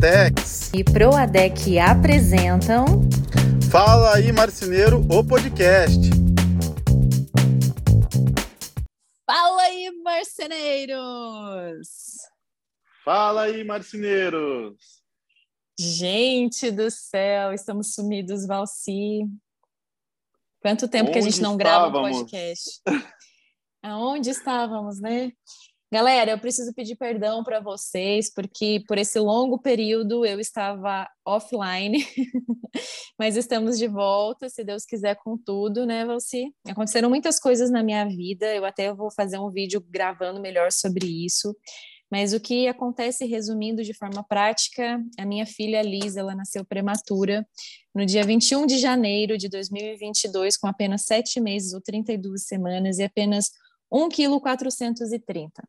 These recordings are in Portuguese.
Proatex e Proadec apresentam Fala aí Marceneiro, o podcast. Fala aí marceneiros! Fala aí marceneiros! Gente do céu, estamos sumidos, Valci. Quanto tempo Onde que a gente não estávamos? grava um podcast? Aonde estávamos, né? Galera, eu preciso pedir perdão para vocês, porque por esse longo período eu estava offline, mas estamos de volta, se Deus quiser, com tudo, né, Valci? Aconteceram muitas coisas na minha vida, eu até vou fazer um vídeo gravando melhor sobre isso. Mas o que acontece, resumindo de forma prática, a minha filha Liz, ela nasceu prematura no dia 21 de janeiro de 2022, com apenas sete meses ou 32 semanas e apenas 1 kg 430.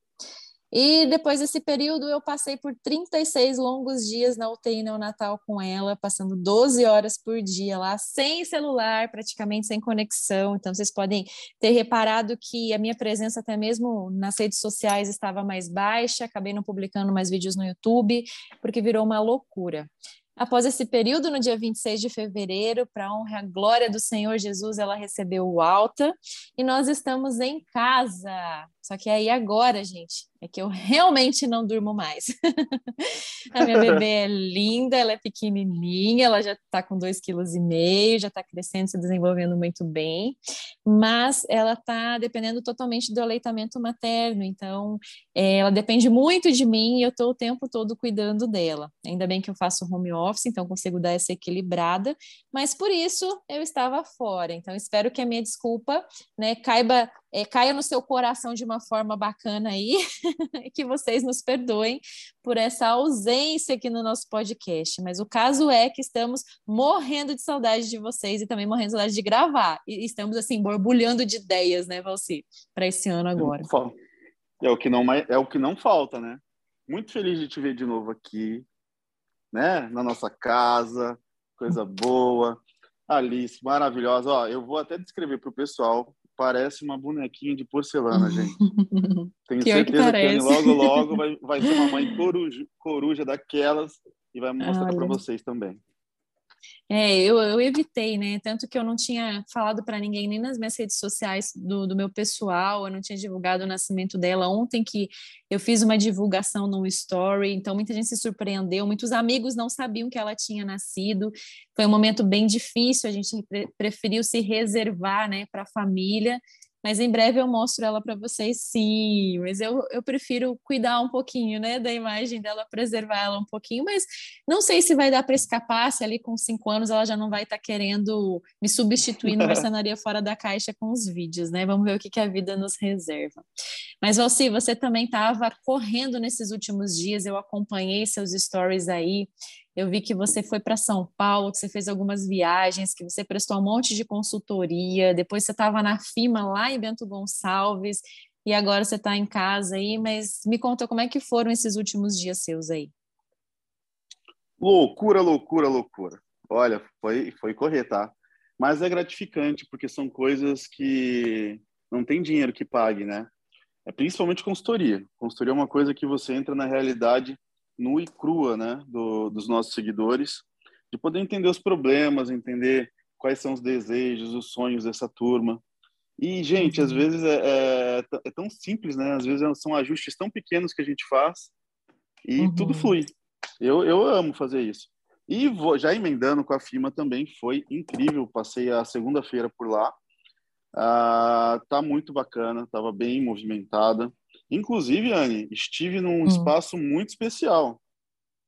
E depois desse período eu passei por 36 longos dias na UTI neonatal com ela, passando 12 horas por dia lá, sem celular, praticamente sem conexão. Então vocês podem ter reparado que a minha presença até mesmo nas redes sociais estava mais baixa, acabei não publicando mais vídeos no YouTube, porque virou uma loucura. Após esse período, no dia 26 de fevereiro, para honra e glória do Senhor Jesus, ela recebeu o alta e nós estamos em casa. Só que aí agora, gente, é que eu realmente não durmo mais. a minha bebê é linda, ela é pequenininha, ela já está com 2,5 kg, já está crescendo, se desenvolvendo muito bem, mas ela está dependendo totalmente do aleitamento materno, então é, ela depende muito de mim e eu estou o tempo todo cuidando dela. Ainda bem que eu faço home office, então consigo dar essa equilibrada, mas por isso eu estava fora. Então espero que a minha desculpa né, caiba é, caia no seu coração de uma forma bacana aí, que vocês nos perdoem por essa ausência aqui no nosso podcast. Mas o caso é que estamos morrendo de saudade de vocês e também morrendo de saudade de gravar. E estamos, assim, borbulhando de ideias, né, Valci, para esse ano agora. É o, que não, é o que não falta, né? Muito feliz de te ver de novo aqui, né? Na nossa casa, coisa boa. Alice, maravilhosa. Ó, eu vou até descrever para o pessoal parece uma bonequinha de porcelana, gente. Tenho Pior que certeza que, ele logo, logo vai, vai ser uma mãe coruja, coruja daquelas e vai mostrar para vocês também. É, eu, eu evitei, né? Tanto que eu não tinha falado para ninguém, nem nas minhas redes sociais do, do meu pessoal, eu não tinha divulgado o nascimento dela. Ontem que eu fiz uma divulgação no story, então muita gente se surpreendeu, muitos amigos não sabiam que ela tinha nascido. Foi um momento bem difícil, a gente pre- preferiu se reservar, né, para a família. Mas em breve eu mostro ela para vocês, sim. Mas eu, eu prefiro cuidar um pouquinho, né, da imagem dela, preservar ela um pouquinho. Mas não sei se vai dar para escapar, se ali com cinco anos ela já não vai estar querendo me substituir no Mercenaria Fora da Caixa com os vídeos, né? Vamos ver o que, que a vida nos reserva. Mas, Valci, você também estava correndo nesses últimos dias, eu acompanhei seus stories aí. Eu vi que você foi para São Paulo, que você fez algumas viagens, que você prestou um monte de consultoria, depois você estava na FIMA lá em Bento Gonçalves, e agora você está em casa aí, mas me conta como é que foram esses últimos dias seus aí. Loucura, loucura, loucura. Olha, foi, foi correr, tá? Mas é gratificante, porque são coisas que não tem dinheiro que pague, né? É principalmente consultoria. Consultoria é uma coisa que você entra na realidade nua e crua, né, do, dos nossos seguidores, de poder entender os problemas, entender quais são os desejos, os sonhos dessa turma. E, gente, às vezes é, é, é tão simples, né? Às vezes são ajustes tão pequenos que a gente faz e Uhum. tudo flui. Eu, eu amo fazer isso. E vou, já emendando com a FIMA também, foi incrível. Passei a segunda-feira por lá. Ah, tá muito bacana, estava bem movimentada. Inclusive, Anne, estive num Hum. espaço muito especial.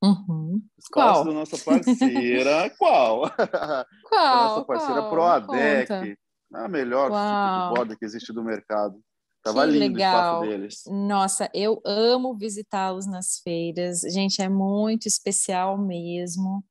Uhum. Espaço Qual? da nossa parceira. Qual? Qual? nossa parceira Qual? Proadec. A melhor Uau. tipo de borda que existe do mercado. Tava Que lindo legal. o espaço deles. Nossa, eu amo visitá-los nas feiras. Gente, é muito especial mesmo.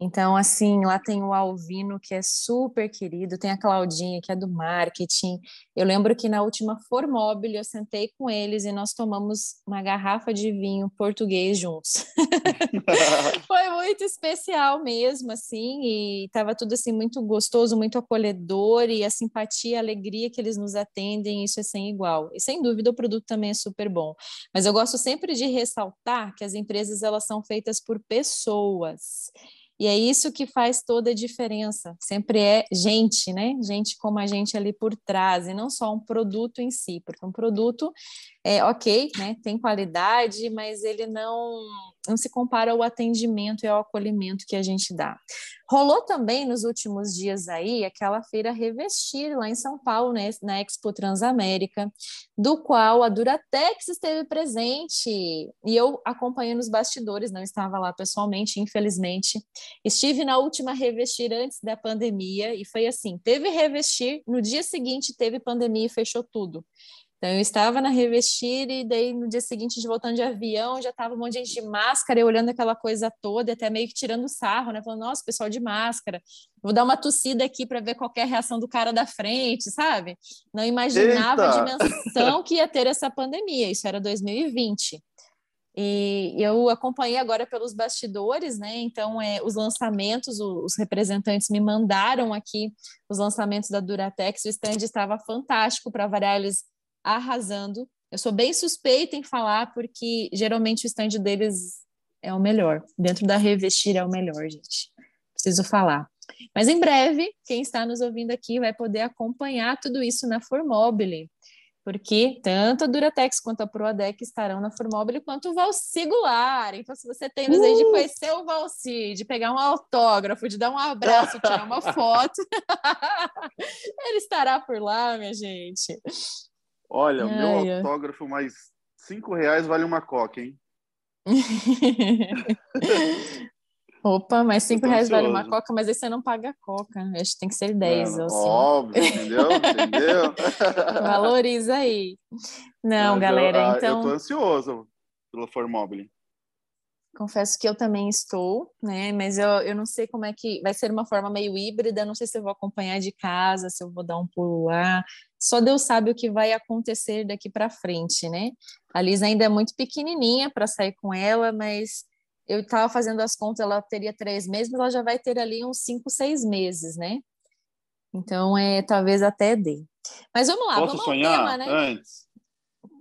Então, assim, lá tem o Alvino, que é super querido, tem a Claudinha, que é do marketing. Eu lembro que na última Formobile eu sentei com eles e nós tomamos uma garrafa de vinho português juntos. Foi muito especial mesmo, assim, e estava tudo assim muito gostoso, muito acolhedor, e a simpatia, a alegria que eles nos atendem, isso é sem igual. E sem dúvida o produto também é super bom. Mas eu gosto sempre de ressaltar que as empresas elas são feitas por pessoas. E é isso que faz toda a diferença. Sempre é gente, né? Gente como a gente ali por trás, e não só um produto em si, porque um produto é ok, né? Tem qualidade, mas ele não não se compara ao atendimento e ao acolhimento que a gente dá. Rolou também nos últimos dias aí aquela feira Revestir lá em São Paulo, né, na Expo Transamérica, do qual a Duratex esteve presente e eu acompanhei nos bastidores, não estava lá pessoalmente, infelizmente. Estive na última Revestir antes da pandemia e foi assim, teve Revestir, no dia seguinte teve pandemia e fechou tudo. Então, eu estava na Revestir e daí no dia seguinte, de voltando de avião, já estava um monte de gente de máscara, e olhando aquela coisa toda, até meio que tirando sarro, né? Falando, nossa, pessoal de máscara, vou dar uma tossida aqui para ver qual é a reação do cara da frente, sabe? Não imaginava Eita! a dimensão que ia ter essa pandemia, isso era 2020. E eu acompanhei agora pelos bastidores, né? Então, é, os lançamentos, os representantes me mandaram aqui os lançamentos da Duratex, o stand estava fantástico para variar, eles arrasando. Eu sou bem suspeita em falar, porque geralmente o stand deles é o melhor. Dentro da Revestir é o melhor, gente. Preciso falar. Mas em breve, quem está nos ouvindo aqui vai poder acompanhar tudo isso na Formobile, porque tanto a Duratex quanto a Proadec estarão na Formobile, quanto o Valci Goulart. Então, se você tem desejo uh! de conhecer o Valci, de pegar um autógrafo, de dar um abraço, tirar uma foto, ele estará por lá, minha gente. Olha, meu autógrafo mais cinco reais vale uma coca, hein? Opa, mas cinco reais vale uma coca, mas aí você não paga a coca. Acho que tem que ser dez. Não, assim. Óbvio, entendeu? entendeu? Valoriza aí. Não, mas galera, eu, então... Eu tô ansioso pela Formobile. Confesso que eu também estou, né? Mas eu, eu não sei como é que vai ser uma forma meio híbrida, não sei se eu vou acompanhar de casa, se eu vou dar um pulo lá. Só Deus sabe o que vai acontecer daqui para frente, né? A Liz ainda é muito pequenininha para sair com ela, mas eu estava fazendo as contas, ela teria três meses, mas ela já vai ter ali uns cinco, seis meses, né? Então, é, talvez até dê. Mas vamos lá, posso vamos sonhar tema, né? antes?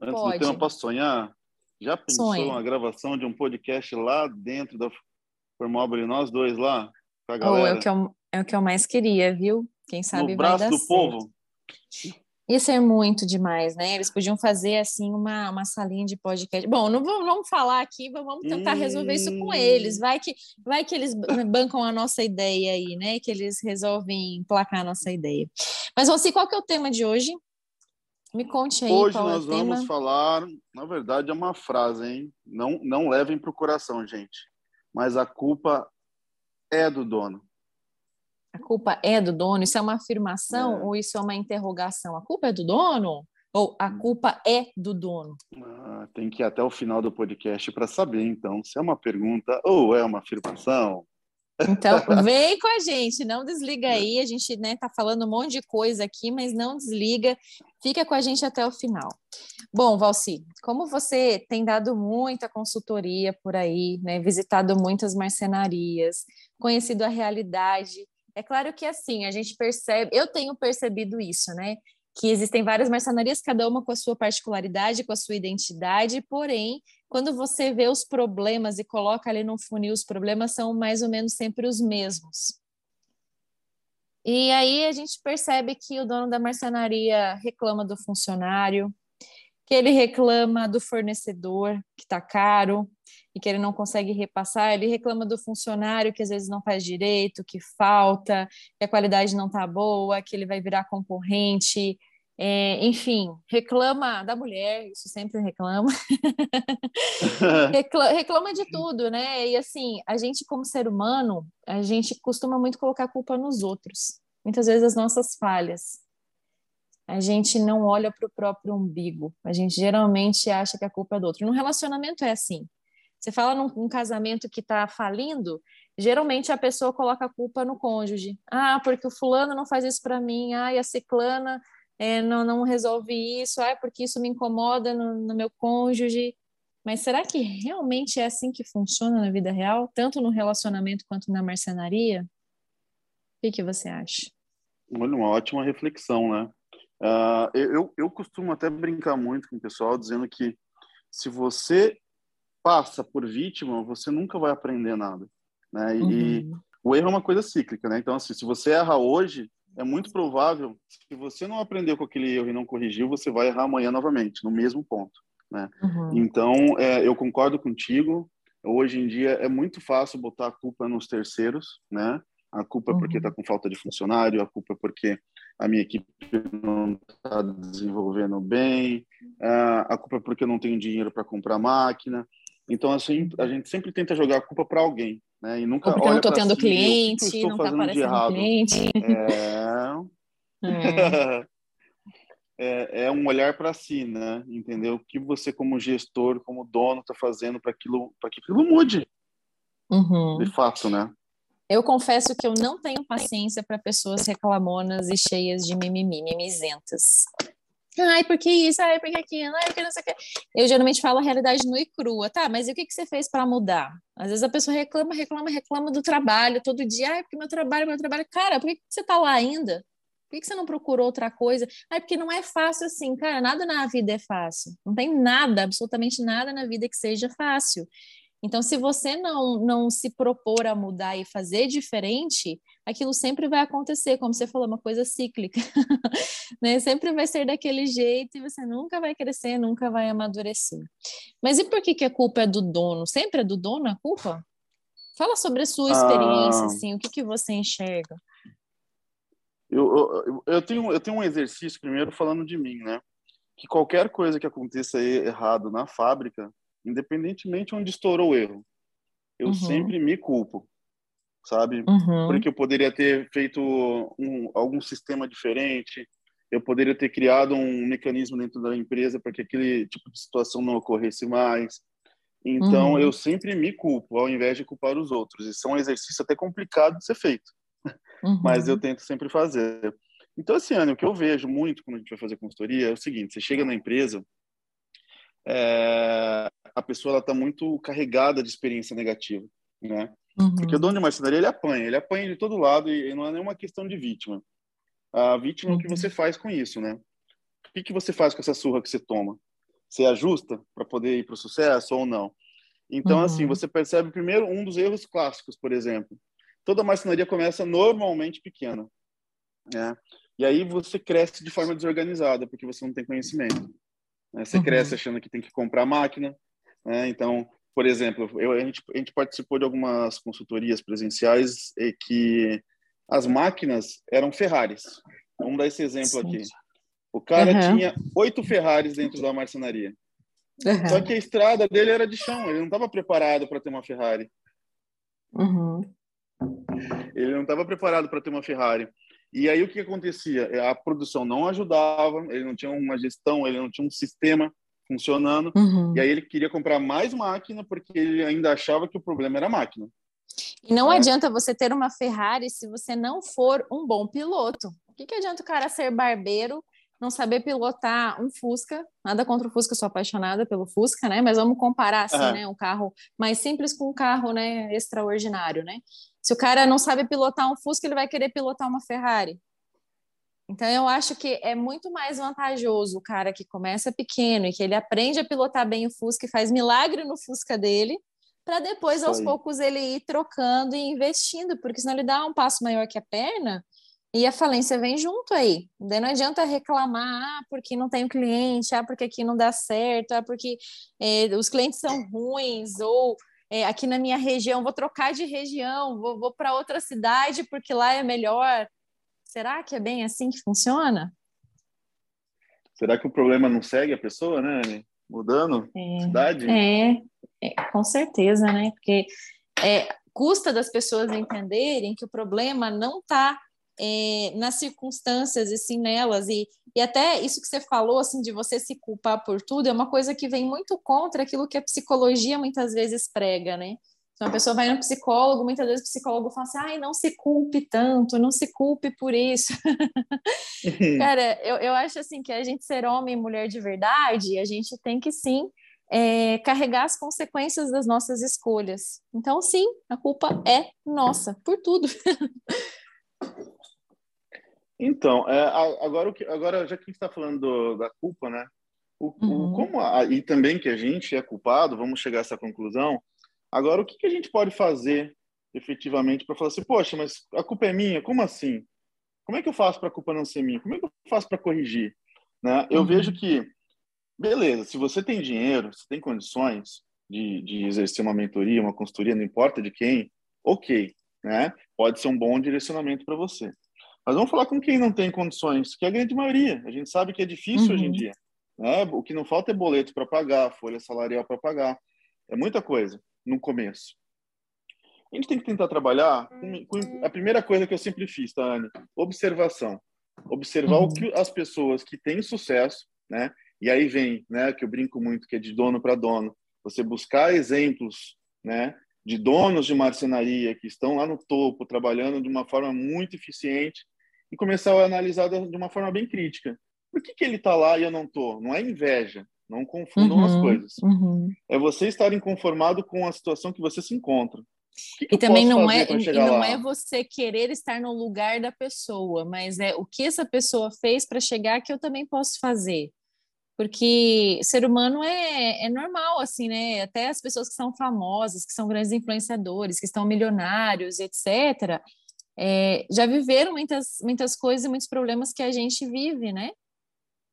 Antes Pode. do tema, posso sonhar? Já pensou Sonha. uma gravação de um podcast lá dentro da Formobile, nós dois lá? Com a galera? Oh, é, o que eu, é o que eu mais queria, viu? Quem sabe no vai braço dar do certo. povo? Isso é muito demais, né? Eles podiam fazer assim uma, uma salinha de podcast. Bom, não vamos, vamos falar aqui, vamos tentar resolver isso com eles. Hum. Vai que, vai que eles bancam a nossa ideia aí, né? Que eles resolvem placar a nossa ideia. Mas, Rossi, qual que é o tema de hoje? Me conte aí. Hoje nós é vamos tema. falar, na verdade, é uma frase, hein? Não, não levem para o coração, gente. Mas a culpa é do dono. A culpa é do dono? Isso é uma afirmação é. ou isso é uma interrogação? A culpa é do dono? Ou a hum. culpa é do dono? Ah, tem que ir até o final do podcast para saber, então, se é uma pergunta ou é uma afirmação. Então, vem com a gente, não desliga aí. A gente né, tá falando um monte de coisa aqui, mas não desliga. Fica com a gente até o final. Bom, Valci, como você tem dado muita consultoria por aí, né, visitado muitas marcenarias, conhecido a realidade, é claro que assim, a gente percebe, eu tenho percebido isso, né? Que existem várias marcenarias, cada uma com a sua particularidade, com a sua identidade, porém, quando você vê os problemas e coloca ali no funil, os problemas são mais ou menos sempre os mesmos. E aí a gente percebe que o dono da marcenaria reclama do funcionário, que ele reclama do fornecedor, que está caro e que ele não consegue repassar, ele reclama do funcionário que às vezes não faz direito, que falta, que a qualidade não está boa, que ele vai virar concorrente, é, enfim, reclama da mulher, isso sempre reclama. reclama. reclama. de tudo, né? E assim, a gente, como ser humano, a gente costuma muito colocar a culpa nos outros. Muitas vezes as nossas falhas. A gente não olha para o próprio umbigo. A gente geralmente acha que a culpa é do outro. No relacionamento é assim. Você fala num, num casamento que está falindo, geralmente a pessoa coloca a culpa no cônjuge. Ah, porque o fulano não faz isso para mim, ah, e a ciclana é, não, não resolve isso, ah, porque isso me incomoda no, no meu cônjuge. Mas será que realmente é assim que funciona na vida real, tanto no relacionamento quanto na marcenaria? O que, que você acha? Olha, uma ótima reflexão, né? Uh, eu, eu costumo até brincar muito com o pessoal dizendo que se você passa por vítima, você nunca vai aprender nada, né? E, uhum. o erro é uma coisa cíclica, né? Então, assim, se você erra hoje, é muito provável, se você não aprendeu com aquele erro e não corrigiu, você vai errar amanhã novamente, no mesmo ponto. Né? Uhum. Então, é, eu concordo contigo. Hoje em dia é muito fácil botar a culpa nos terceiros, né? A culpa é porque está uhum. com falta de funcionário, a culpa é porque a minha equipe não está desenvolvendo bem, a culpa é porque eu não tenho dinheiro para comprar máquina. Então, assim, a gente sempre tenta jogar a culpa para alguém, né? E nunca Ou porque olha não estou tendo si, cliente, não está aparecendo cliente. É... é. é, um olhar para si, né? Entendeu? O que você, como gestor, como dono, está fazendo para aquilo, que aquilo mude. Uhum. De fato, né? Eu confesso que eu não tenho paciência para pessoas reclamonas e cheias de mimimi, mimizentas. Ai, porque isso? Ai, porque aquilo? Ai, porque não sei o que. Eu geralmente falo a realidade nua e crua. Tá, mas e o que, que você fez para mudar? Às vezes a pessoa reclama, reclama, reclama do trabalho todo dia. Ai, porque meu trabalho, meu trabalho. Cara, por que, que você tá lá ainda? Por que você não procurou outra coisa? Ah, porque não é fácil assim, cara. Nada na vida é fácil. Não tem nada, absolutamente nada na vida que seja fácil. Então, se você não, não se propor a mudar e fazer diferente, aquilo sempre vai acontecer, como você falou, uma coisa cíclica. né? Sempre vai ser daquele jeito e você nunca vai crescer, nunca vai amadurecer. Mas e por que, que a culpa é do dono? Sempre é do dono a culpa? Fala sobre a sua experiência, ah... assim, o que, que você enxerga? Eu, eu, eu, tenho, eu tenho um exercício primeiro falando de mim, né? Que qualquer coisa que aconteça errado na fábrica, independentemente onde estourou o erro, eu uhum. sempre me culpo, sabe? Uhum. Porque eu poderia ter feito um, algum sistema diferente, eu poderia ter criado um mecanismo dentro da empresa para que aquele tipo de situação não ocorresse mais. Então, uhum. eu sempre me culpo, ao invés de culpar os outros. Isso é um exercício até complicado de ser feito uhum. mas eu tento sempre fazer. Então, assim, Ana, o que eu vejo muito quando a gente vai fazer consultoria é o seguinte: você chega na empresa, é, a pessoa está muito carregada de experiência negativa, né? Uhum. Porque o dono de marcenaria ele apanha, ele apanha de todo lado e, não é nenhuma questão de vítima. A vítima uhum. é o que você uhum. faz com isso, né? O que, que você faz com essa surra que você toma? Você ajusta para poder ir para o sucesso ou não? Então, assim, uhum. assim, você percebe primeiro um dos erros clássicos, por exemplo toda marcenaria começa normalmente pequena. Né? E aí você cresce de forma desorganizada, porque você não tem conhecimento. Né? Você uhum. cresce achando que tem que comprar máquina. Né? Então, por exemplo, eu, a, gente, a gente participou de algumas consultorias presenciais e que as máquinas eram Ferraris. Vamos dar esse exemplo Sim. aqui. O cara uhum. tinha oito Ferraris dentro da marcenaria. Uhum. Só que a estrada dele era de chão, ele não estava preparado para ter uma Ferrari. Uhum. Ele não estava preparado para ter uma Ferrari. E aí o que acontecia? A produção não ajudava, ele não tinha uma gestão, ele não tinha um sistema funcionando. Uhum. E aí ele queria comprar mais máquina porque ele ainda achava que o problema era a máquina. E não é. adianta você ter uma Ferrari se você não for um bom piloto. O que, que adianta o cara ser barbeiro não saber pilotar um Fusca, nada contra o Fusca, sou apaixonada pelo Fusca, né? Mas vamos comparar assim, uhum. né? Um carro mais simples com um carro, né? Extraordinário, né? Se o cara não sabe pilotar um Fusca, ele vai querer pilotar uma Ferrari. Então eu acho que é muito mais vantajoso o cara que começa pequeno e que ele aprende a pilotar bem o Fusca e faz milagre no Fusca dele, para depois aos poucos ele ir trocando e investindo, porque senão ele dá um passo maior que a perna e a falência vem junto aí. Daí não adianta reclamar, ah, porque não tenho cliente, ah, porque aqui não dá certo, ah, porque é, os clientes são ruins, ou é, aqui na minha região, vou trocar de região, vou, vou para outra cidade porque lá é melhor. Será que é bem assim que funciona? Será que o problema não segue a pessoa, né? Mudando é, cidade? É, é, com certeza, né? Porque é, custa das pessoas entenderem que o problema não está é, nas circunstâncias, assim, nelas, e, e até isso que você falou, assim, de você se culpar por tudo, é uma coisa que vem muito contra aquilo que a psicologia muitas vezes prega, né? Então, a pessoa vai no psicólogo, muitas vezes o psicólogo fala assim, ai, não se culpe tanto, não se culpe por isso. Cara, eu, eu acho assim que a gente ser homem e mulher de verdade, a gente tem que sim é, carregar as consequências das nossas escolhas. Então, sim, a culpa é nossa, por tudo. então, é, agora, agora, já que a gente está falando do, da culpa, né? O, uhum. o, como a, e também que a gente é culpado, vamos chegar a essa conclusão, Agora, o que, que a gente pode fazer efetivamente para falar assim, poxa, mas a culpa é minha? Como assim? Como é que eu faço para a culpa não ser minha? Como é que eu faço para corrigir? Né? Eu uhum. vejo que, beleza, se você tem dinheiro, se tem condições de, de exercer uma mentoria, uma consultoria, não importa de quem, ok, né? Pode ser um bom direcionamento para você. Mas vamos falar com quem não tem condições, que é a grande maioria. A gente sabe que é difícil uhum. hoje em uhum. dia. Né? O que não falta é boleto para pagar, folha salarial para pagar. É muita coisa no começo. A gente tem que tentar trabalhar com, com a primeira coisa que eu sempre fiz, tá, Anne? Observação. Observar uhum. o que as pessoas que têm sucesso, né? E aí vem, né, que eu brinco muito, que é de dono para dono. Você buscar exemplos, né, de donos de marcenaria que estão lá no topo, trabalhando de uma forma muito eficiente e começar a analisar de uma forma bem crítica. Por que, que ele está lá e eu não estou? Não é inveja, não confundam uhum, as coisas. Uhum. É você estar inconformado com a situação que você se encontra. Que que e também não é e não lá? é você querer estar no lugar da pessoa, mas é o que essa pessoa fez para chegar que eu também posso fazer. Porque ser humano é, é normal, assim, né? Até as pessoas que são famosas, que são grandes influenciadores, que estão milionários, etc., é, já viveram muitas, muitas coisas e muitos problemas que a gente vive, né?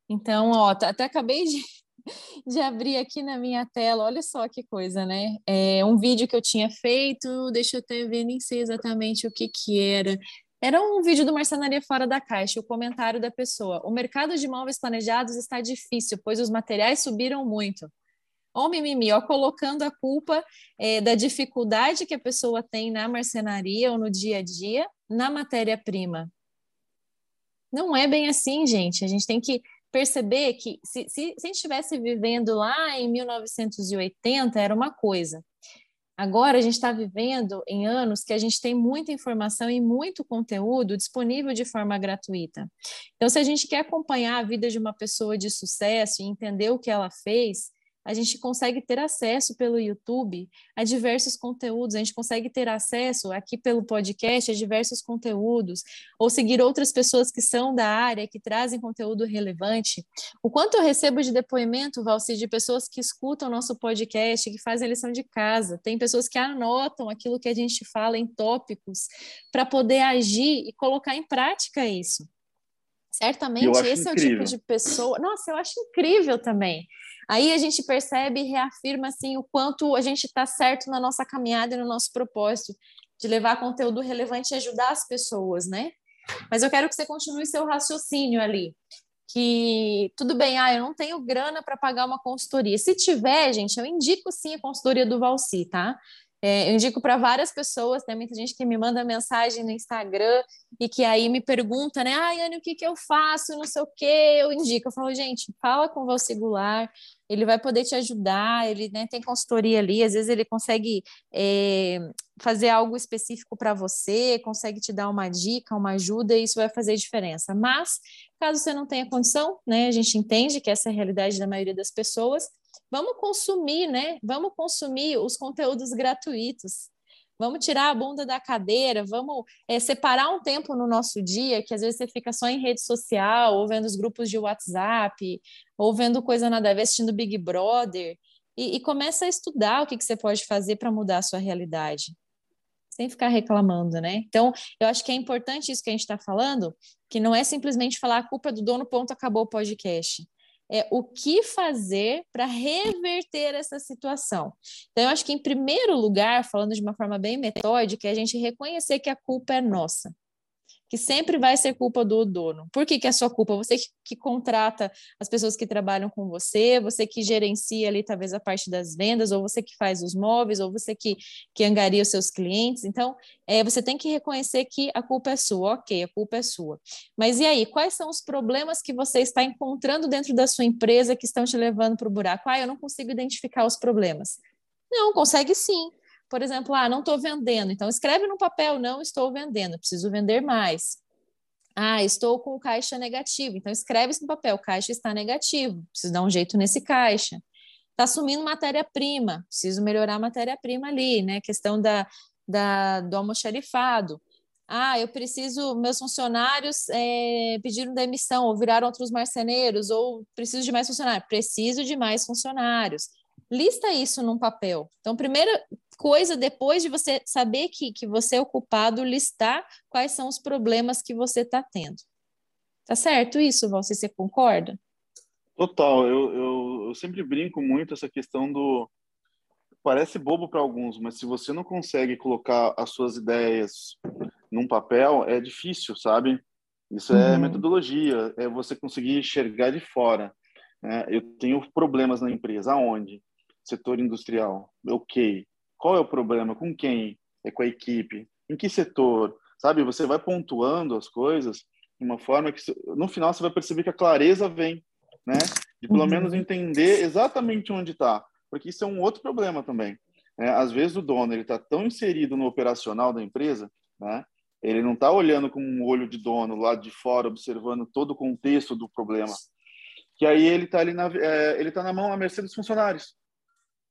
Então, ó, até acabei de, de abrir aqui na minha tela, olha só que coisa, né? É um vídeo que eu tinha feito, deixa eu até ver, nem sei exatamente o que que era. Era um vídeo do Marcenaria Fora da Caixa, o comentário da pessoa. O mercado de móveis planejados está difícil, pois os materiais subiram muito. Ó, mimimi, ó, colocando a culpa é, da dificuldade que a pessoa tem na marcenaria ou no dia a dia na matéria-prima. Não é bem assim, gente. A gente tem que perceber que se, se, se a gente estivesse vivendo lá em 1980, era uma coisa. Agora a gente está vivendo em anos que a gente tem muita informação e muito conteúdo disponível de forma gratuita. Então, se a gente quer acompanhar a vida de uma pessoa de sucesso e entender o que ela fez, a gente consegue ter acesso pelo YouTube a diversos conteúdos, a gente consegue ter acesso aqui pelo podcast a diversos conteúdos, ou seguir outras pessoas que são da área, que trazem conteúdo relevante. O quanto eu recebo de depoimento, Valci, de pessoas que escutam nosso podcast, que fazem a lição de casa, tem pessoas que anotam aquilo que a gente fala em tópicos para poder agir e colocar em prática isso. Certamente esse incrível. é o tipo de pessoa. Nossa, eu acho incrível também. Aí a gente percebe e reafirma assim o quanto a gente está certo na nossa caminhada e no nosso propósito de levar conteúdo relevante e ajudar as pessoas, né? Mas eu quero que você continue seu raciocínio ali. Que tudo bem, ah, eu não tenho grana para pagar uma consultoria. Se tiver, gente, eu indico sim a consultoria do Valci, tá? É, eu indico para várias pessoas, tem muita gente que me manda mensagem no Instagram e que aí me pergunta, né? Ai, Anne, o que, que eu faço? Não sei o que. Eu indico. Eu falo, gente, fala com o Valsigular, ele vai poder te ajudar, ele né, tem consultoria ali, às vezes ele consegue é, fazer algo específico para você, consegue te dar uma dica, uma ajuda, e isso vai fazer diferença. Mas, caso você não tenha condição, né? A gente entende que essa é a realidade da maioria das pessoas Vamos consumir, né? Vamos consumir os conteúdos gratuitos. Vamos tirar a bunda da cadeira, vamos é, separar um tempo no nosso dia, que às vezes você fica só em rede social, ou vendo os grupos de WhatsApp, ou vendo coisa nada a ver, assistindo Big Brother, e, e começa a estudar o que, que você pode fazer para mudar a sua realidade sem ficar reclamando, né? Então, eu acho que é importante isso que a gente está falando, que não é simplesmente falar a culpa é do dono, ponto, acabou o podcast é o que fazer para reverter essa situação. Então, eu acho que, em primeiro lugar, falando de uma forma bem metódica, é a gente reconhecer que a culpa é nossa que sempre vai ser culpa do dono. Por que, que é sua culpa? Você que, que, contrata as pessoas que trabalham com você, você que gerencia ali talvez a parte das vendas, ou você que faz os móveis, ou você que, que angaria os seus clientes. Então, é, você tem que reconhecer que a culpa é sua, ok, a culpa é sua. Mas e aí, quais são os problemas que você está encontrando dentro da sua empresa que estão te levando para o buraco? Ah, eu não consigo identificar os problemas. Não, consegue sim por exemplo, ah, não estou vendendo. Então, escreve no papel, não estou vendendo, preciso vender mais. Ah, estou com caixa negativo. Então, escreve isso no papel, caixa está negativo, preciso dar um jeito nesse caixa. Está sumindo matéria-prima, preciso melhorar a matéria-prima ali, né? Questão da, da, do almoxarifado. Ah, eu preciso, meus funcionários é, pediram demissão, ou viraram outros marceneiros, ou preciso de mais funcionários. Preciso de mais funcionários. Lista isso num papel. Então, primeira coisa, depois de você saber que, que você é ocupado, listar quais são os problemas que você está tendo. Tá certo isso, Você, você concorda? Total. Eu, eu, eu sempre brinco muito essa questão do. Parece bobo para alguns, mas se você não consegue colocar as suas ideias num papel, é difícil, sabe? Isso é uhum. metodologia, é você conseguir enxergar de fora. Né? Eu tenho problemas na empresa, aonde? Setor industrial, ok. Qual é o problema? Com quem? É com a equipe? Em que setor? Sabe? Você vai pontuando as coisas de uma forma que, no final, você vai perceber que a clareza vem, né? De pelo uhum. menos entender exatamente onde está. Porque isso é um outro problema também. Né? Às vezes o dono ele está tão inserido no operacional da empresa, né? Ele não está olhando com um olho de dono lá de fora, observando todo o contexto do problema. Que aí ele está ali na, é, ele tá na mão à mercê dos funcionários.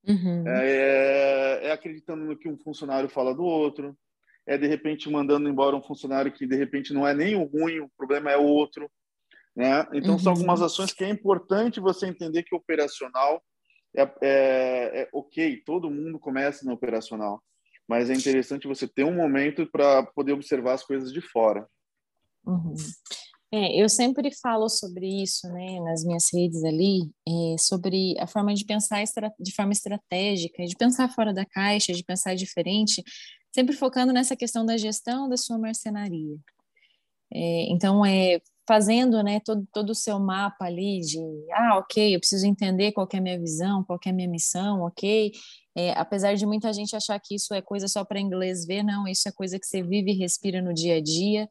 Uhum. É, é, acreditando no que um funcionário fala do outro, é de repente mandando embora um funcionário que de repente não é nem o ruim, o problema é o outro. Né? Então, uhum. são algumas ações que é importante você entender que operacional é, é, é, ok, todo mundo começa no operacional, mas é interessante você ter um momento para poder observar as coisas de fora. Uhum. É, eu sempre falo sobre isso, né, nas minhas redes ali, é, sobre a forma de pensar de forma estratégica, de pensar fora da caixa, de pensar diferente, sempre focando nessa questão da gestão da sua marcenaria. É, então, é fazendo, né, todo, todo o seu mapa ali de, ah, ok, eu preciso entender qual é a minha visão, qual é a minha missão, ok, é, apesar de muita gente achar que isso é coisa só para inglês ver, não, isso é coisa que você vive e respira no dia a dia,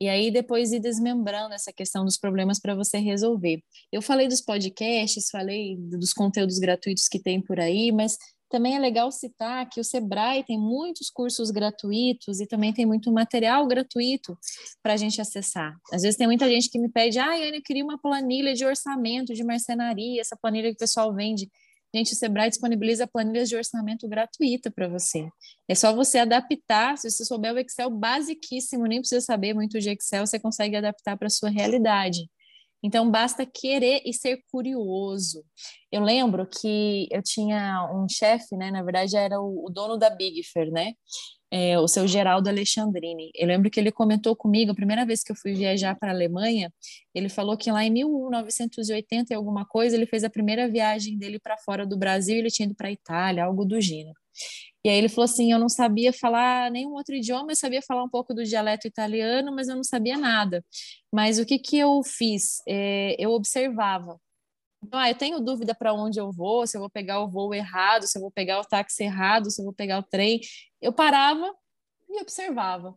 e aí depois ir desmembrando essa questão dos problemas para você resolver. Eu falei dos podcasts, falei dos conteúdos gratuitos que tem por aí, mas também é legal citar que o Sebrae tem muitos cursos gratuitos e também tem muito material gratuito para a gente acessar. Às vezes tem muita gente que me pede, ah, eu queria uma planilha de orçamento, de marcenaria, essa planilha que o pessoal vende. Gente, o Sebrae disponibiliza planilhas de orçamento gratuita para você. É só você adaptar, se você souber o Excel basiquíssimo, nem precisa saber muito de Excel, você consegue adaptar para a sua realidade. Então, basta querer e ser curioso. Eu lembro que eu tinha um chefe, né? Na verdade, era o, o dono da Big Fair, né? é, o seu Geraldo Alexandrini. Eu lembro que ele comentou comigo, a primeira vez que eu fui viajar para a Alemanha, ele falou que lá em 1980 e alguma coisa, ele fez a primeira viagem dele para fora do Brasil, ele tinha ido para a Itália, algo do gênero. E aí ele falou assim, eu não sabia falar nenhum outro idioma, eu sabia falar um pouco do dialeto italiano, mas eu não sabia nada. Mas o que que eu fiz? É, eu observava. Então, ah, eu tenho dúvida para onde eu vou, se eu vou pegar o voo errado, se eu vou pegar o táxi errado, se eu vou pegar o trem. Eu parava e observava.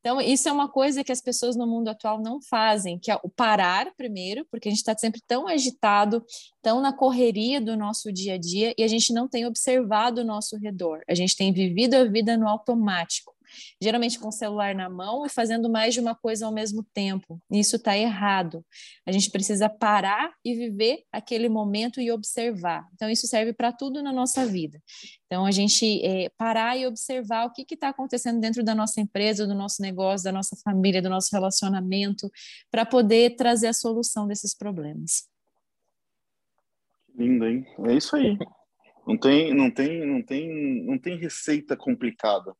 Então, isso é uma coisa que as pessoas no mundo atual não fazem, que é o parar primeiro, porque a gente está sempre tão agitado, tão na correria do nosso dia a dia, e a gente não tem observado o nosso redor. A gente tem vivido a vida no automático geralmente com o celular na mão e fazendo mais de uma coisa ao mesmo tempo. Isso está errado. A gente precisa parar e viver aquele momento e observar. Então, isso serve para tudo na nossa vida. Então, a gente é, parar e observar o que está acontecendo dentro da nossa empresa, do nosso negócio, da nossa família, do nosso relacionamento, para poder trazer a solução desses problemas. Lindo, hein? É isso aí. Não tem, não tem, não tem, não tem receita complicada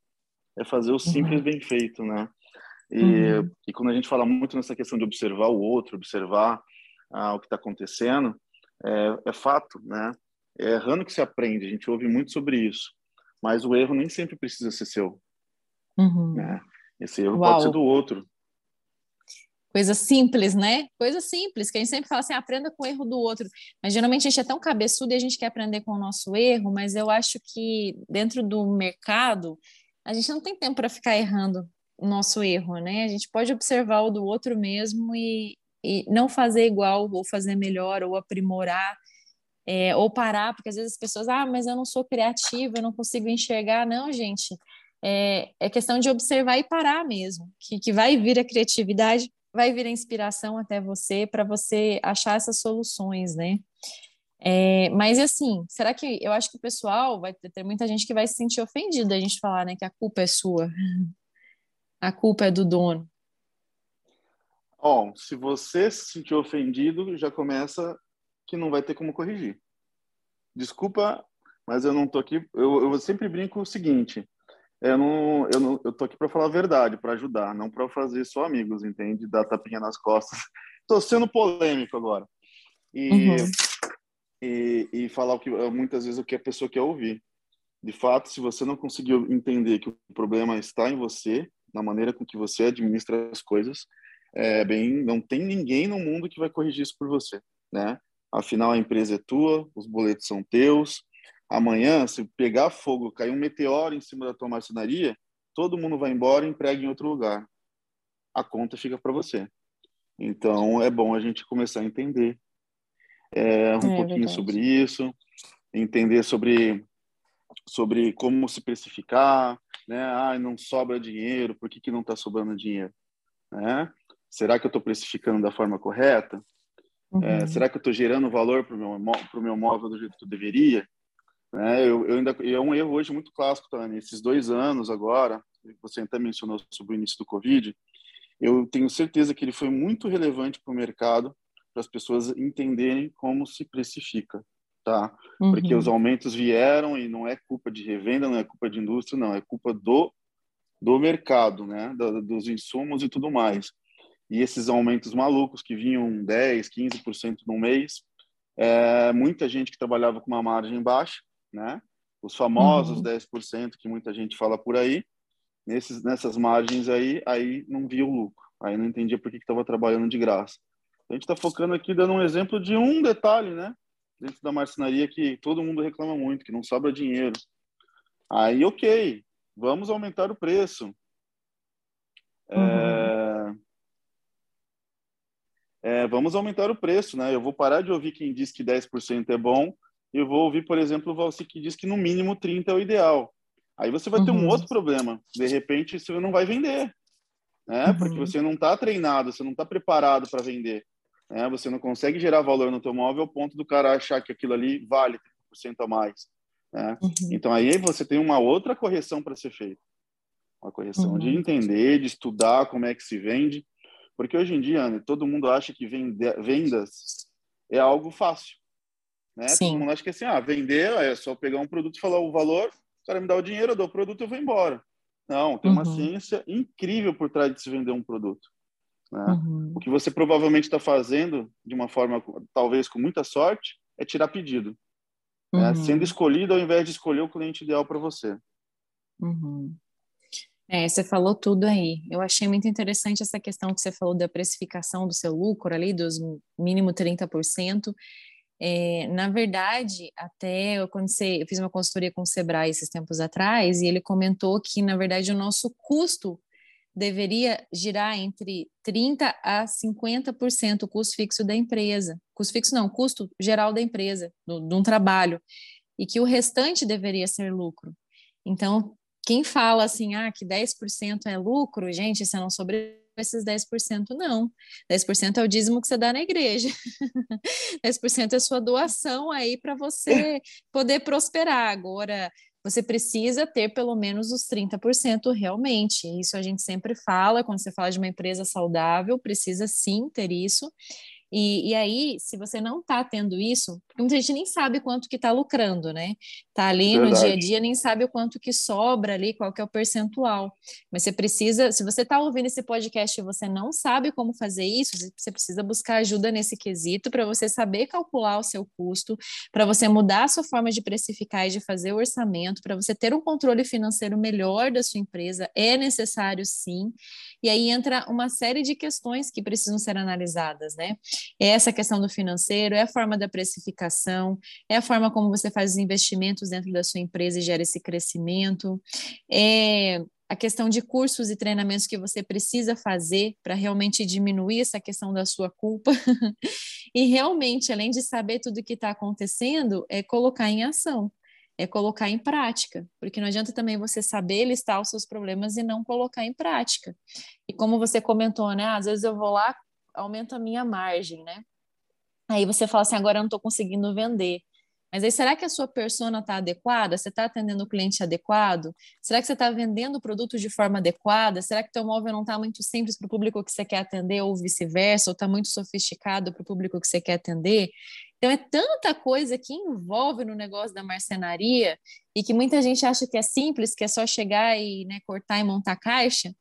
é fazer o simples uhum. bem feito, né? E, uhum. e, quando a gente fala muito nessa questão de observar o outro, observar ah, o que está acontecendo, é, é, fato, né? É errando que se aprende, a gente ouve muito sobre isso, mas o erro nem sempre precisa ser seu. Uhum. Né? Esse erro Uau. pode ser do outro. Coisa simples, né? Coisa simples, que a gente sempre fala assim, aprenda com o erro do outro. Mas geralmente a gente é tão cabeçudo e a gente quer aprender com o nosso erro, mas eu acho que dentro do mercado a gente não tem tempo para ficar errando o nosso erro, né? A gente pode observar o do outro mesmo e, e não fazer igual, ou fazer melhor, ou aprimorar. é, ou parar, porque às vezes as pessoas, ah, mas eu não sou criativa, eu não consigo enxergar. Não, gente, é, é questão de observar e parar mesmo, que, que vai vir a criatividade, vai vir a inspiração até você para você achar essas soluções, né? É, mas assim, será que eu acho que o pessoal vai ter muita gente que vai se sentir ofendida a gente falar, né, que a culpa é sua, a culpa é do dono. Bom, se você se sentir ofendido, já começa que não vai ter como corrigir. Desculpa, mas eu não tô aqui. Eu, eu sempre brinco o seguinte: eu não, eu não, eu tô aqui para falar a verdade, para ajudar, não para fazer só amigos, entende? Dar tapinha nas costas. Tô sendo polêmico agora. E uhum e, e falar o que muitas vezes o que a pessoa quer ouvir. De fato, se você não conseguiu entender que o problema está em você, na maneira com que você administra as coisas, é bem, não tem ninguém no mundo que vai corrigir isso por você, né? Afinal, a empresa é tua, os boletos são teus. Amanhã, se pegar fogo, cair um meteoro em cima da tua marcenaria, todo mundo vai embora e emprega em outro lugar. A conta fica para você. Então, é bom a gente começar a entender é, um é, pouquinho verdade. sobre isso, entender sobre sobre como se precificar, né? Ah, não sobra dinheiro, por que, que não está sobrando dinheiro? Né? Será que eu estou precificando da forma correta? É, uhum. É, será que eu estou gerando valor para o meu, pro meu móvel do jeito que eu deveria? Né? Eu, eu ainda, é um erro hoje muito clássico, Tânia. Esses dois anos agora, você até mencionou sobre o início do Covid, eu tenho certeza que ele foi muito relevante para o mercado para as pessoas entenderem como se precifica, tá? Uhum. Porque os aumentos vieram e não é culpa de revenda, não é culpa de indústria, não, é culpa do do mercado, né? Do, dos insumos e tudo mais. E esses aumentos malucos que vinham 10, 15% no mês, é, muita gente que trabalhava com uma margem baixa, né? Os famosos uhum. 10% que muita gente fala por aí, nesses, nessas margens aí, aí não via o lucro. Aí não entendia por que estava trabalhando de graça. A gente está focando aqui dando um exemplo de um detalhe, né? Dentro da marcenaria que todo mundo reclama muito, que não sobra dinheiro. Aí, ok, vamos aumentar o preço. Uhum. É... É, vamos aumentar o preço, né? Eu vou parar de ouvir quem diz que 10% é bom e eu vou ouvir, por exemplo, o Valci que diz que no mínimo 30% é o ideal. Aí você vai ter um uhum. outro problema. De repente, você não vai vender, né? Uhum. Porque você não está treinado, você não está preparado para vender. Né? Você não consegue gerar valor no teu móvel ao ponto do cara achar que aquilo ali vale 30% a mais. Né? Uhum. Então aí você tem uma outra correção para ser feita. Uma correção uhum. de entender, de estudar como é que se vende. Porque hoje em dia, Ana, todo mundo acha que vende, vendas é algo fácil. Né? Todo mundo acha que assim, ah, vender é só pegar um produto e falar o valor, o cara me dá o dinheiro, eu dou o produto e eu vou embora. Não, tem uma uhum. ciência incrível por trás de se vender um produto. Né? Uhum. O que você provavelmente está fazendo, de uma forma talvez com muita sorte, é tirar pedido. Né? Uhum. Sendo escolhido ao invés de escolher o cliente ideal para você. Uhum. É, você falou tudo aí. Eu achei muito interessante essa questão que você falou da precificação do seu lucro ali, dos mínimo 30%. É, na verdade, até eu, quando eu fiz uma consultoria com o Sebrae esses tempos atrás, e ele comentou que, na verdade, o nosso custo deveria girar entre 30% a 50% o custo fixo da empresa. Custo fixo não, custo geral da empresa, de um trabalho. E que o restante deveria ser lucro. Então, quem fala assim, ah, que 10% é lucro, gente, você não sobre esses 10%, não. 10% é o dízimo que você dá na igreja. 10% é sua doação aí para você poder prosperar. Agora, você precisa ter pelo menos os 30% realmente. Isso a gente sempre fala, quando você fala de uma empresa saudável, precisa sim ter isso. E, e aí, se você não está tendo isso, muita gente nem sabe quanto que está lucrando, né? Está ali Verdade. no dia a dia, nem sabe o quanto que sobra ali, qual que é o percentual. Mas você precisa, se você está ouvindo esse podcast e você não sabe como fazer isso, você precisa buscar ajuda nesse quesito para você saber calcular o seu custo, para você mudar a sua forma de precificar e de fazer o orçamento, para você ter um controle financeiro melhor da sua empresa. É necessário sim. E aí entra uma série de questões que precisam ser analisadas, né? É essa questão do financeiro, é a forma da precificação, é a forma como você faz os investimentos dentro da sua empresa e gera esse crescimento, é a questão de cursos e treinamentos que você precisa fazer para realmente diminuir essa questão da sua culpa. e realmente, além de saber tudo o que está acontecendo, é colocar em ação, é colocar em prática, porque não adianta também você saber listar os seus problemas e não colocar em prática. E como você comentou, né? Às vezes eu vou lá, aumento a minha margem, né? Aí você fala assim, agora eu não estou conseguindo vender. Mas aí, será que a sua persona está adequada? Você está atendendo o cliente adequado? Será que você está vendendo o produto de forma adequada? Será que teu móvel não está muito simples para o público que você quer atender ou vice-versa? Ou está muito sofisticado para o público que você quer atender? Então, é tanta coisa que envolve no negócio da marcenaria e que muita gente acha que é simples, que é só chegar e né, cortar e montar caixa.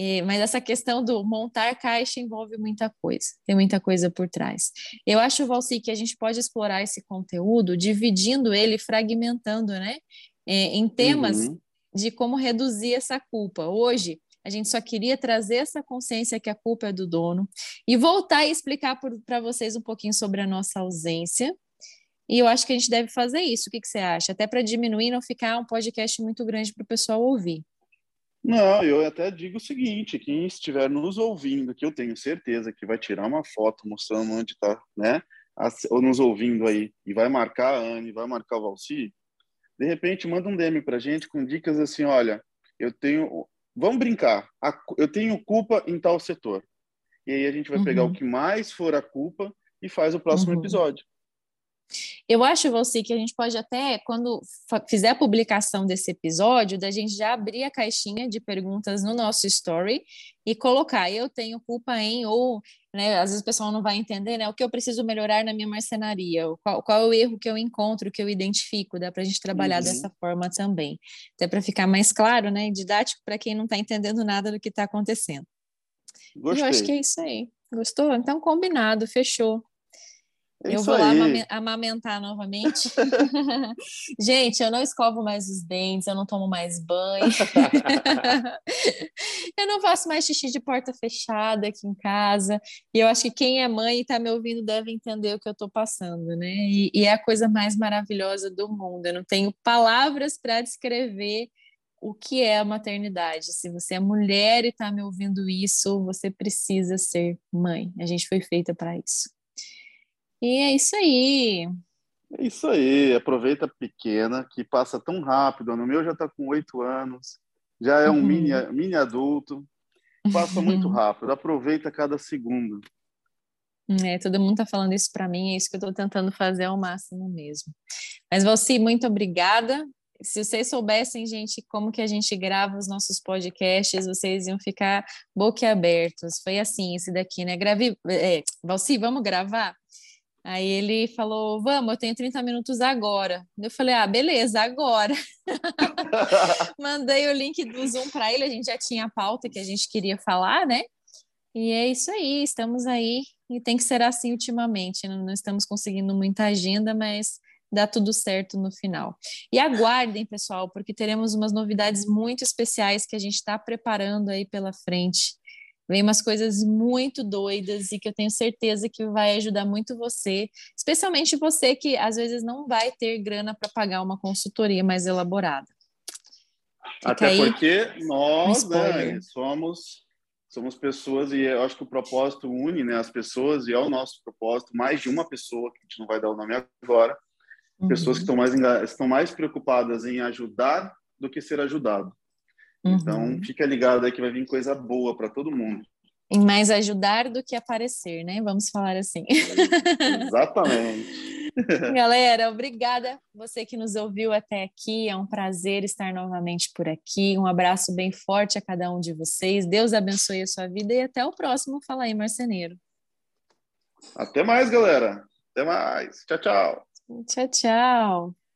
É, mas essa questão do montar caixa envolve muita coisa, tem muita coisa por trás. Eu acho, Valci, que a gente pode explorar esse conteúdo dividindo ele, fragmentando, né? É, em temas uhum. de como reduzir essa culpa. Hoje, a gente só queria trazer essa consciência que a culpa é do dono e voltar e explicar para vocês um pouquinho sobre a nossa ausência. E eu acho que a gente deve fazer isso. O que, que você acha? Até para diminuir e não ficar um podcast muito grande para o pessoal ouvir. Não, eu até digo o seguinte: quem estiver nos ouvindo, que eu tenho certeza que vai tirar uma foto mostrando onde está, né? Ou nos ouvindo aí, e vai marcar a Anne, vai marcar o Valci, de repente manda um DM para gente com dicas assim: olha, eu tenho. Vamos brincar, eu tenho culpa em tal setor. E aí a gente vai uhum. pegar o que mais for a culpa e faz o próximo uhum. episódio. Eu acho, você que a gente pode até, quando fizer a publicação desse episódio, da gente já abrir a caixinha de perguntas no nosso story e colocar, eu tenho culpa em, ou, né, às vezes o pessoal não vai entender, né, o que eu preciso melhorar na minha marcenaria, qual, qual é o erro que eu encontro, que eu identifico, dá para a gente trabalhar uhum. dessa forma também, até para ficar mais claro, né, didático para quem não está entendendo nada do que está acontecendo. Gostei. Eu acho que é isso aí. Gostou? Então, combinado, fechou. É eu vou lá amamentar novamente. Gente, eu não escovo mais os dentes, eu não tomo mais banho. eu não faço mais xixi de porta fechada aqui em casa. E eu acho que quem é mãe e está me ouvindo deve entender o que eu estou passando, né? E, e é a coisa mais maravilhosa do mundo. Eu não tenho palavras para descrever o que é a maternidade. Se você é mulher e está me ouvindo isso, você precisa ser mãe. A gente foi feita para isso. E é isso aí. É isso aí. Aproveita pequena, que passa tão rápido. No meu já está com oito anos, já é um uhum. mini, mini adulto. Passa muito rápido. Aproveita cada segundo. É, todo mundo está falando isso para mim, é isso que eu estou tentando fazer ao máximo mesmo. Mas, Valci, muito obrigada. Se vocês soubessem, gente, como que a gente grava os nossos podcasts, vocês iam ficar boquiabertos. Foi assim, esse daqui, né? Grave... É, Valci, vamos gravar? Aí ele falou: Vamos, eu tenho 30 minutos agora. Eu falei: Ah, beleza, agora. Mandei o link do Zoom para ele, a gente já tinha a pauta que a gente queria falar, né? E é isso aí, estamos aí e tem que ser assim ultimamente. Não, não estamos conseguindo muita agenda, mas dá tudo certo no final. E aguardem, pessoal, porque teremos umas novidades muito especiais que a gente está preparando aí pela frente. Vem umas coisas muito doidas e que eu tenho certeza que vai ajudar muito você, especialmente você que às vezes não vai ter grana para pagar uma consultoria mais elaborada. Fica Até porque nós né, somos somos pessoas e eu acho que o propósito une né, as pessoas e é o nosso propósito, mais de uma pessoa, que a gente não vai dar o nome agora, uhum. pessoas que estão mais, estão mais preocupadas em ajudar do que ser ajudado. Então, uhum. fica ligado aí que vai vir coisa boa para todo mundo. Em mais ajudar do que aparecer, né? Vamos falar assim. Exatamente. Galera, obrigada você que nos ouviu até aqui. É um prazer estar novamente por aqui. Um abraço bem forte a cada um de vocês. Deus abençoe a sua vida e até o próximo Fala aí, Marceneiro. Até mais, galera. Até mais. Tchau, tchau. Tchau, tchau.